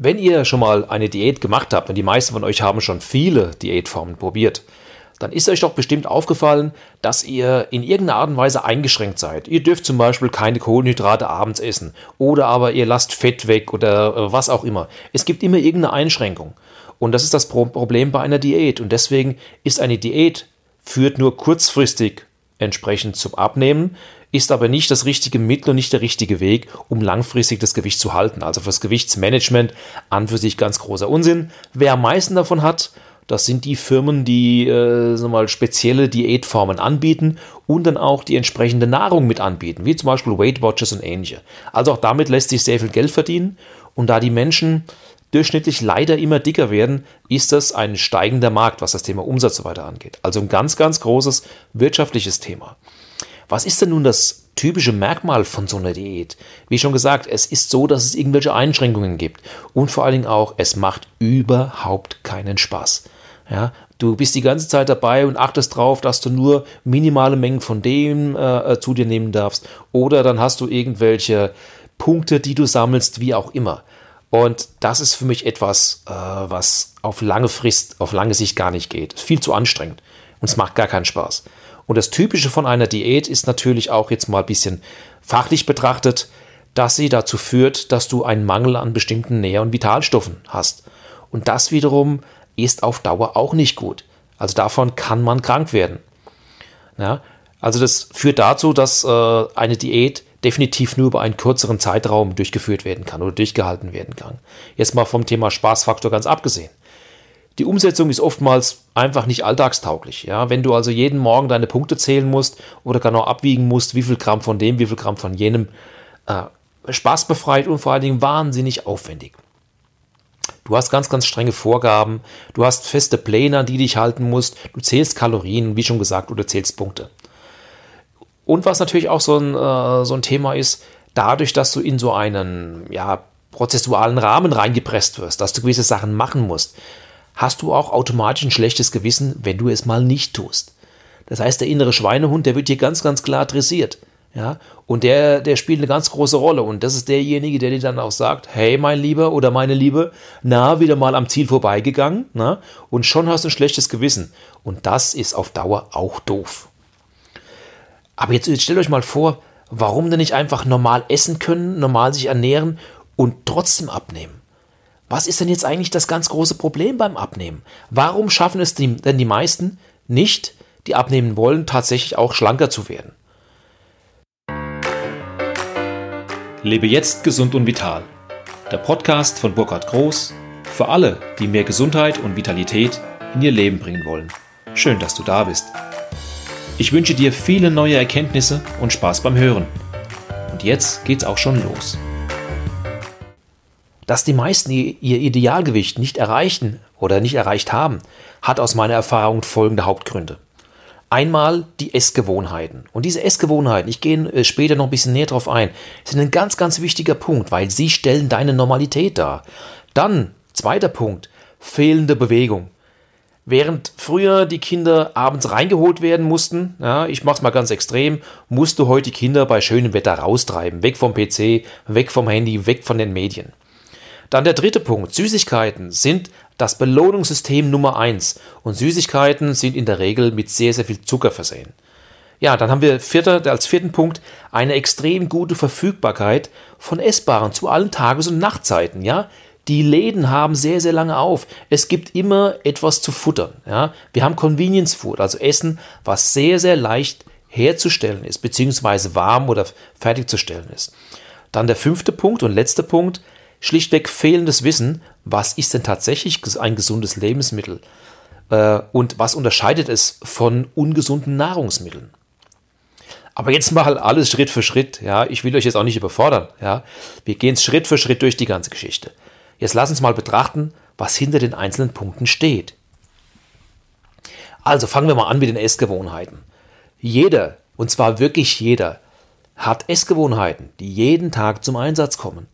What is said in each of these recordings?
Wenn ihr schon mal eine Diät gemacht habt, und die meisten von euch haben schon viele Diätformen probiert, dann ist euch doch bestimmt aufgefallen, dass ihr in irgendeiner Art und Weise eingeschränkt seid. Ihr dürft zum Beispiel keine Kohlenhydrate abends essen oder aber ihr lasst Fett weg oder äh, was auch immer. Es gibt immer irgendeine Einschränkung. Und das ist das Problem bei einer Diät. Und deswegen ist eine Diät führt nur kurzfristig entsprechend zum Abnehmen, ist aber nicht das richtige Mittel und nicht der richtige Weg, um langfristig das Gewicht zu halten. Also fürs Gewichtsmanagement an für sich ganz großer Unsinn. Wer am meisten davon hat, das sind die Firmen, die äh, mal, spezielle Diätformen anbieten und dann auch die entsprechende Nahrung mit anbieten, wie zum Beispiel Weight Watchers und ähnliche. Also auch damit lässt sich sehr viel Geld verdienen. Und da die Menschen durchschnittlich leider immer dicker werden, ist das ein steigender Markt, was das Thema Umsatz so weiter angeht. Also ein ganz, ganz großes wirtschaftliches Thema. Was ist denn nun das typische Merkmal von so einer Diät? Wie schon gesagt, es ist so, dass es irgendwelche Einschränkungen gibt. Und vor allen Dingen auch, es macht überhaupt keinen Spaß. Ja, du bist die ganze Zeit dabei und achtest drauf, dass du nur minimale Mengen von dem äh, äh, zu dir nehmen darfst. Oder dann hast du irgendwelche Punkte, die du sammelst, wie auch immer. Und das ist für mich etwas, äh, was auf lange Frist, auf lange Sicht gar nicht geht. Ist viel zu anstrengend und es macht gar keinen Spaß. Und das Typische von einer Diät ist natürlich auch jetzt mal ein bisschen fachlich betrachtet, dass sie dazu führt, dass du einen Mangel an bestimmten Nähr- und Vitalstoffen hast. Und das wiederum ist auf Dauer auch nicht gut. Also davon kann man krank werden. Ja, also das führt dazu, dass äh, eine Diät definitiv nur über einen kürzeren Zeitraum durchgeführt werden kann oder durchgehalten werden kann. Jetzt mal vom Thema Spaßfaktor ganz abgesehen. Die Umsetzung ist oftmals einfach nicht alltagstauglich. Ja? Wenn du also jeden Morgen deine Punkte zählen musst oder genau abwiegen musst, wie viel Gramm von dem, wie viel Gramm von jenem, äh, spaßbefreit und vor allen Dingen wahnsinnig aufwendig. Du hast ganz, ganz strenge Vorgaben, du hast feste Pläne, an die dich halten musst, du zählst Kalorien, wie schon gesagt, oder zählst Punkte. Und was natürlich auch so ein, äh, so ein Thema ist, dadurch, dass du in so einen ja, prozessualen Rahmen reingepresst wirst, dass du gewisse Sachen machen musst, hast du auch automatisch ein schlechtes Gewissen, wenn du es mal nicht tust. Das heißt, der innere Schweinehund, der wird hier ganz, ganz klar dressiert. Ja, und der, der spielt eine ganz große Rolle. Und das ist derjenige, der dir dann auch sagt, hey, mein Lieber oder meine Liebe, na, wieder mal am Ziel vorbeigegangen, na, und schon hast du ein schlechtes Gewissen. Und das ist auf Dauer auch doof. Aber jetzt, jetzt stellt euch mal vor, warum denn nicht einfach normal essen können, normal sich ernähren und trotzdem abnehmen? Was ist denn jetzt eigentlich das ganz große Problem beim Abnehmen? Warum schaffen es die, denn die meisten nicht, die abnehmen wollen, tatsächlich auch schlanker zu werden? Lebe jetzt gesund und vital. Der Podcast von Burkhard Groß für alle, die mehr Gesundheit und Vitalität in ihr Leben bringen wollen. Schön, dass du da bist. Ich wünsche dir viele neue Erkenntnisse und Spaß beim Hören. Und jetzt geht's auch schon los. Dass die meisten ihr Idealgewicht nicht erreichen oder nicht erreicht haben, hat aus meiner Erfahrung folgende Hauptgründe. Einmal die Essgewohnheiten. Und diese Essgewohnheiten, ich gehe äh, später noch ein bisschen näher drauf ein, sind ein ganz, ganz wichtiger Punkt, weil sie stellen deine Normalität dar. Dann, zweiter Punkt, fehlende Bewegung. Während früher die Kinder abends reingeholt werden mussten, ja, ich mach's mal ganz extrem, musst du heute die Kinder bei schönem Wetter raustreiben. Weg vom PC, weg vom Handy, weg von den Medien. Dann der dritte Punkt. Süßigkeiten sind das Belohnungssystem Nummer eins und Süßigkeiten sind in der Regel mit sehr, sehr viel Zucker versehen. Ja, dann haben wir vierter, als vierten Punkt eine extrem gute Verfügbarkeit von Essbaren zu allen Tages- und Nachtzeiten. Ja, die Läden haben sehr, sehr lange auf. Es gibt immer etwas zu futtern. Ja? Wir haben Convenience Food, also Essen, was sehr, sehr leicht herzustellen ist, beziehungsweise warm oder fertigzustellen ist. Dann der fünfte Punkt und letzte Punkt, schlichtweg fehlendes Wissen, was ist denn tatsächlich ein gesundes Lebensmittel äh, und was unterscheidet es von ungesunden Nahrungsmitteln. Aber jetzt mal alles Schritt für Schritt, ja, ich will euch jetzt auch nicht überfordern, ja. Wir gehen Schritt für Schritt durch die ganze Geschichte. Jetzt lass uns mal betrachten, was hinter den einzelnen Punkten steht. Also fangen wir mal an mit den Essgewohnheiten. Jeder, und zwar wirklich jeder, hat Essgewohnheiten, die jeden Tag zum Einsatz kommen.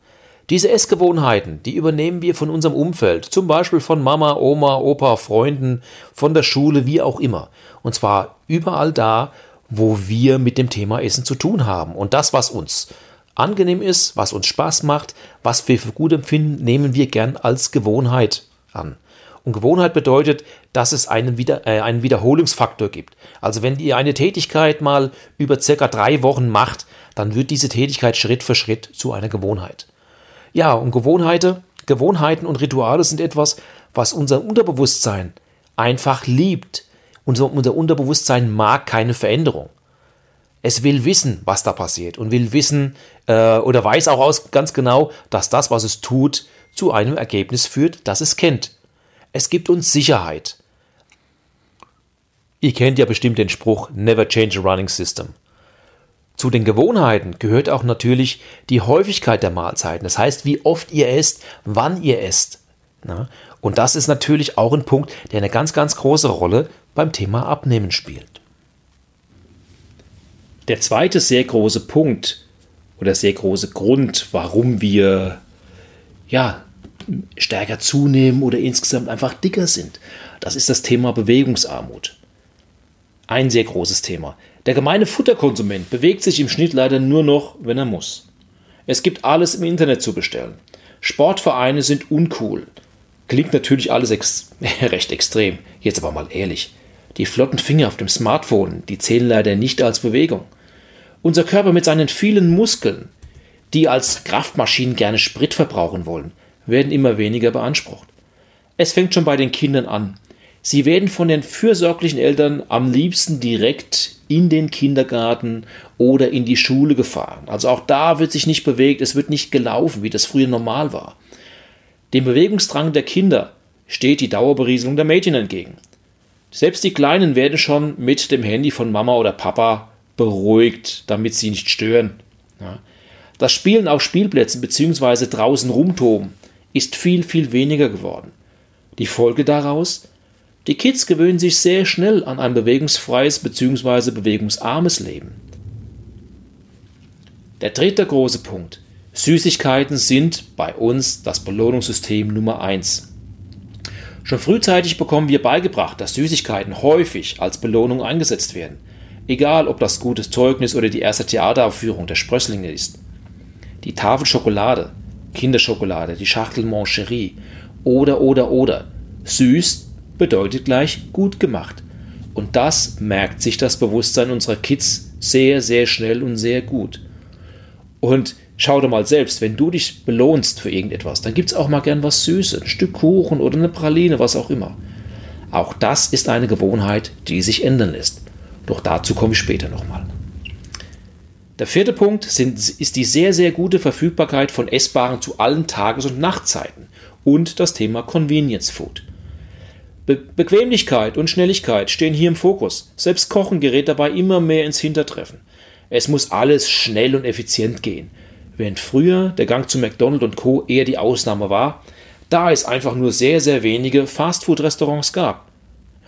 Diese Essgewohnheiten, die übernehmen wir von unserem Umfeld, zum Beispiel von Mama, Oma, Opa, Freunden, von der Schule, wie auch immer. Und zwar überall da, wo wir mit dem Thema Essen zu tun haben. Und das, was uns angenehm ist, was uns Spaß macht, was wir für gut empfinden, nehmen wir gern als Gewohnheit an. Und Gewohnheit bedeutet, dass es einen, Wieder äh, einen Wiederholungsfaktor gibt. Also wenn ihr eine Tätigkeit mal über circa drei Wochen macht, dann wird diese Tätigkeit Schritt für Schritt zu einer Gewohnheit. Ja, und Gewohnheiten, Gewohnheiten und Rituale sind etwas, was unser Unterbewusstsein einfach liebt. Unser, unser Unterbewusstsein mag keine Veränderung. Es will wissen, was da passiert und will wissen äh, oder weiß auch aus, ganz genau, dass das, was es tut, zu einem Ergebnis führt, das es kennt. Es gibt uns Sicherheit. Ihr kennt ja bestimmt den Spruch Never change a running system. Zu den Gewohnheiten gehört auch natürlich die Häufigkeit der Mahlzeiten. Das heißt, wie oft ihr esst, wann ihr esst. Und das ist natürlich auch ein Punkt, der eine ganz, ganz große Rolle beim Thema Abnehmen spielt. Der zweite sehr große Punkt oder sehr große Grund, warum wir ja stärker zunehmen oder insgesamt einfach dicker sind. Das ist das Thema Bewegungsarmut. Ein sehr großes Thema. Der gemeine Futterkonsument bewegt sich im Schnitt leider nur noch, wenn er muss. Es gibt alles im Internet zu bestellen. Sportvereine sind uncool. Klingt natürlich alles ex recht extrem. Jetzt aber mal ehrlich. Die flotten Finger auf dem Smartphone, die zählen leider nicht als Bewegung. Unser Körper mit seinen vielen Muskeln, die als Kraftmaschinen gerne Sprit verbrauchen wollen, werden immer weniger beansprucht. Es fängt schon bei den Kindern an. Sie werden von den fürsorglichen Eltern am liebsten direkt in den Kindergarten oder in die Schule gefahren. Also auch da wird sich nicht bewegt, es wird nicht gelaufen, wie das früher normal war. Dem Bewegungsdrang der Kinder steht die Dauerberieselung der Mädchen entgegen. Selbst die Kleinen werden schon mit dem Handy von Mama oder Papa beruhigt, damit sie nicht stören. Das Spielen auf Spielplätzen bzw. draußen rumtoben ist viel, viel weniger geworden. Die Folge daraus? Die Kids gewöhnen sich sehr schnell an ein bewegungsfreies bzw. bewegungsarmes Leben. Der dritte große Punkt. Süßigkeiten sind bei uns das Belohnungssystem Nummer 1. Schon frühzeitig bekommen wir beigebracht, dass Süßigkeiten häufig als Belohnung eingesetzt werden. Egal, ob das gutes Zeugnis oder die erste Theateraufführung der Sprösslinge ist. Die Tafel Schokolade, Kinderschokolade, die Schachtel Moncherie oder oder oder. Süß bedeutet gleich gut gemacht. Und das merkt sich das Bewusstsein unserer Kids sehr, sehr schnell und sehr gut. Und schau dir mal selbst, wenn du dich belohnst für irgendetwas, dann gibt es auch mal gern was Süßes, ein Stück Kuchen oder eine Praline, was auch immer. Auch das ist eine Gewohnheit, die sich ändern lässt. Doch dazu komme ich später nochmal. Der vierte Punkt sind, ist die sehr, sehr gute Verfügbarkeit von Essbaren zu allen Tages- und Nachtzeiten und das Thema Convenience Food. Be Bequemlichkeit und Schnelligkeit stehen hier im Fokus. Selbst Kochen gerät dabei immer mehr ins Hintertreffen. Es muss alles schnell und effizient gehen. Während früher der Gang zu McDonald's und Co. eher die Ausnahme war, da es einfach nur sehr, sehr wenige Fastfood-Restaurants gab.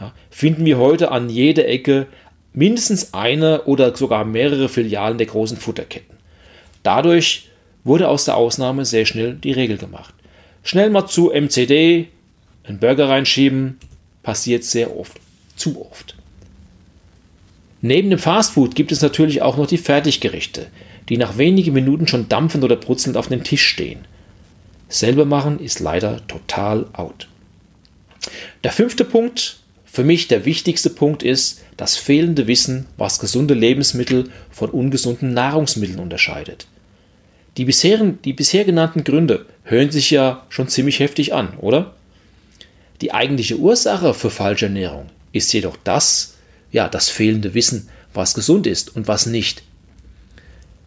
Ja, finden wir heute an jeder Ecke mindestens eine oder sogar mehrere Filialen der großen Futterketten. Dadurch wurde aus der Ausnahme sehr schnell die Regel gemacht. Schnell mal zu MCD, einen Burger reinschieben, passiert sehr oft, zu oft. Neben dem Fastfood gibt es natürlich auch noch die Fertiggerichte, die nach wenigen Minuten schon dampfend oder brutzelnd auf dem Tisch stehen. Selber machen ist leider total out. Der fünfte Punkt für mich der wichtigste Punkt ist das fehlende Wissen, was gesunde Lebensmittel von ungesunden Nahrungsmitteln unterscheidet. Die, bisherigen, die bisher genannten Gründe hören sich ja schon ziemlich heftig an, oder? Die eigentliche Ursache für falsche Ernährung ist jedoch das, ja, das fehlende Wissen, was gesund ist und was nicht.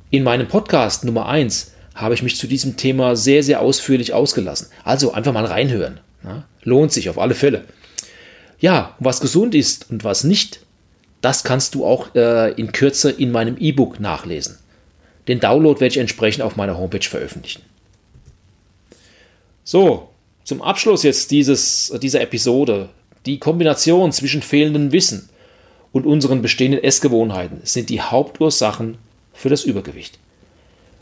In meinem Podcast Nummer 1 habe ich mich zu diesem Thema sehr, sehr ausführlich ausgelassen. Also einfach mal reinhören. Ja, lohnt sich auf alle Fälle. Ja, was gesund ist und was nicht, das kannst du auch äh, in Kürze in meinem E-Book nachlesen. Den Download werde ich entsprechend auf meiner Homepage veröffentlichen. So, zum Abschluss jetzt dieses, dieser Episode. Die Kombination zwischen fehlendem Wissen und unseren bestehenden Essgewohnheiten sind die Hauptursachen für das Übergewicht.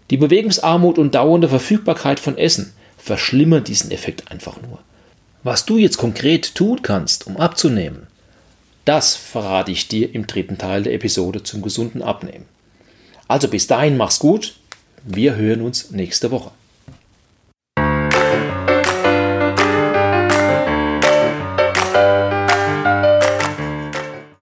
Die Bewegungsarmut und dauernde Verfügbarkeit von Essen verschlimmern diesen Effekt einfach nur. Was du jetzt konkret tun kannst, um abzunehmen, das verrate ich dir im dritten Teil der Episode zum gesunden Abnehmen. Also bis dahin mach's gut. Wir hören uns nächste Woche.